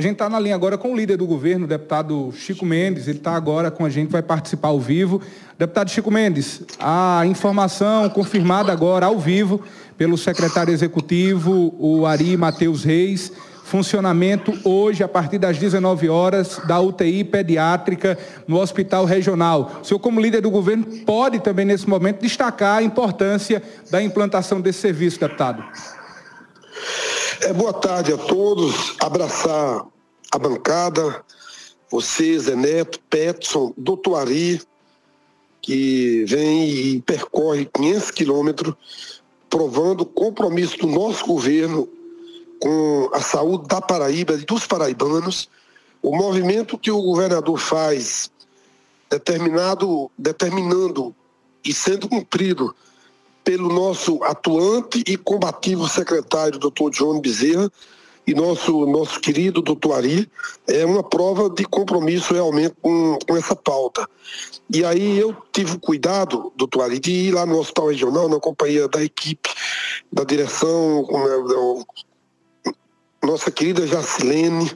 A gente está na linha agora com o líder do governo, o deputado Chico Mendes. Ele está agora com a gente, vai participar ao vivo. Deputado Chico Mendes, a informação confirmada agora ao vivo pelo secretário executivo, o Ari Matheus Reis, funcionamento hoje, a partir das 19 horas, da UTI pediátrica no Hospital Regional. O senhor, como líder do governo, pode também, nesse momento, destacar a importância da implantação desse serviço, deputado. É, boa tarde a todos. Abraçar a bancada, você, Zé Neto, Petson, doutor Ari, que vem e percorre 500 quilômetros, provando o compromisso do nosso governo com a saúde da Paraíba e dos paraibanos, o movimento que o governador faz, determinado, determinando e sendo cumprido pelo nosso atuante e combativo secretário, doutor João Bezerra, e nosso, nosso querido doutor Ari, é uma prova de compromisso realmente com, com essa pauta. E aí eu tive o cuidado, doutor Ari, de ir lá no hospital regional, na companhia da equipe, da direção, com, nossa querida Jacilene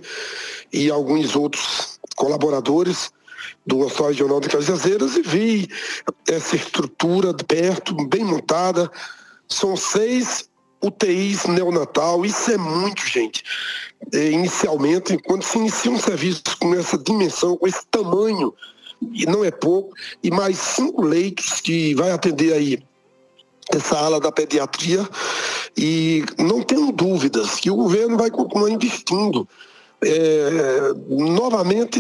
e alguns outros colaboradores do Hospital Regional de Cajazeiras e vi essa estrutura de perto, bem montada. São seis UTIs neonatal, isso é muito, gente. É, inicialmente, quando se inicia um serviço com essa dimensão, com esse tamanho, e não é pouco, e mais cinco leitos que vai atender aí essa ala da pediatria, e não tenho dúvidas que o governo vai continuar investindo. É, novamente,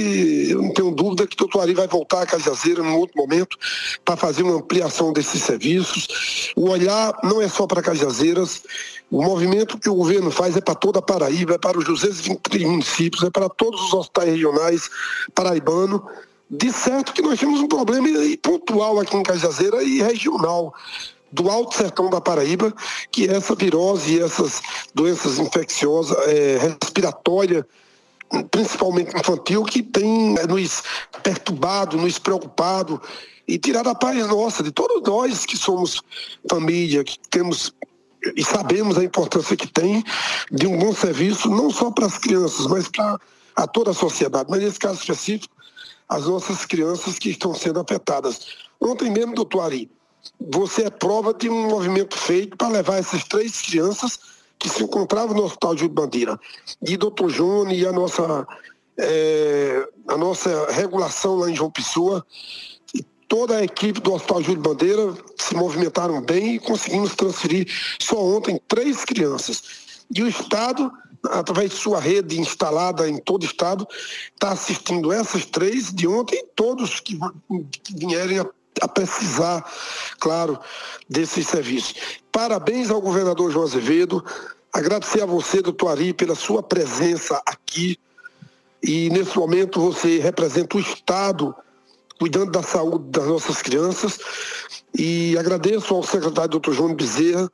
eu não tenho dúvida que o doutor Ari vai voltar a Cajazeira num outro momento para fazer uma ampliação desses serviços. O olhar não é só para Cajazeiras, o movimento que o governo faz é para toda a Paraíba, é para os 223 municípios, é para todos os hospitais regionais paraibanos. De certo que nós temos um problema pontual aqui em Cajazeira e regional do Alto Sertão da Paraíba, que é essa virose e essas doenças infecciosas é, respiratórias, principalmente infantil, que tem é, nos perturbado, nos preocupado e tirado a paz nossa, de todos nós que somos família, que temos e sabemos a importância que tem de um bom serviço, não só para as crianças, mas para a toda a sociedade. Mas nesse caso específico, as nossas crianças que estão sendo afetadas. Ontem mesmo, doutor Ari, você é prova de um movimento feito para levar essas três crianças que se encontravam no Hospital Júlio Bandeira. E doutor Júnior e a nossa, é, a nossa regulação lá em João Pessoa, toda a equipe do Hospital Júlio Bandeira se movimentaram bem e conseguimos transferir só ontem três crianças. E o Estado, através de sua rede instalada em todo o Estado, está assistindo essas três de ontem e todos que, que vierem a a precisar, claro, desses serviços. Parabéns ao governador João Azevedo, agradecer a você, doutor Ari, pela sua presença aqui. E nesse momento você representa o Estado cuidando da saúde das nossas crianças. E agradeço ao secretário doutor João Bezerra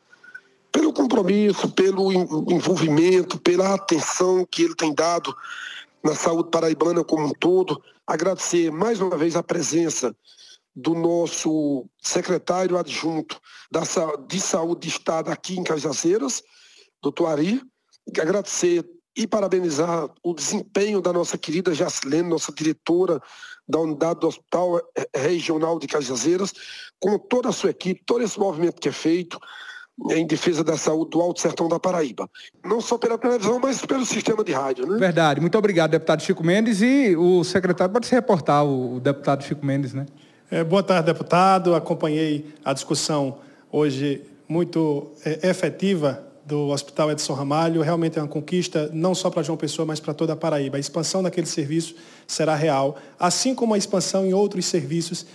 pelo compromisso, pelo envolvimento, pela atenção que ele tem dado na saúde paraibana como um todo. Agradecer mais uma vez a presença do nosso secretário adjunto da, de saúde de Estado aqui em Cajazeiras, doutor Ari, agradecer e parabenizar o desempenho da nossa querida Jacilene, nossa diretora da unidade do Hospital Regional de Cajazeiras, com toda a sua equipe, todo esse movimento que é feito em defesa da saúde do Alto Sertão da Paraíba. Não só pela televisão, mas pelo sistema de rádio. Né? Verdade. Muito obrigado, deputado Chico Mendes. E o secretário pode se reportar, o deputado Chico Mendes, né? É, boa tarde, deputado. Acompanhei a discussão hoje muito é, efetiva do Hospital Edson Ramalho. Realmente é uma conquista não só para João Pessoa, mas para toda a Paraíba. A expansão daquele serviço será real, assim como a expansão em outros serviços.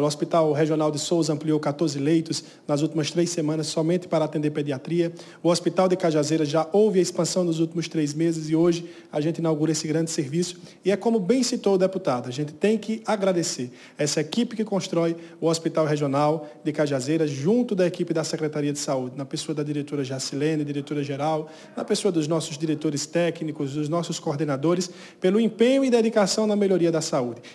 o Hospital Regional de Souza ampliou 14 leitos nas últimas três semanas somente para atender pediatria. O Hospital de Cajazeiras já houve a expansão nos últimos três meses e hoje a gente inaugura esse grande serviço. E é como bem citou o deputado, a gente tem que agradecer essa equipe que constrói o Hospital Regional de Cajazeiras junto da equipe da Secretaria de Saúde, na pessoa da diretora Jacilene, diretora-geral, na pessoa dos nossos diretores técnicos, dos nossos coordenadores, pelo empenho e dedicação na melhoria da saúde.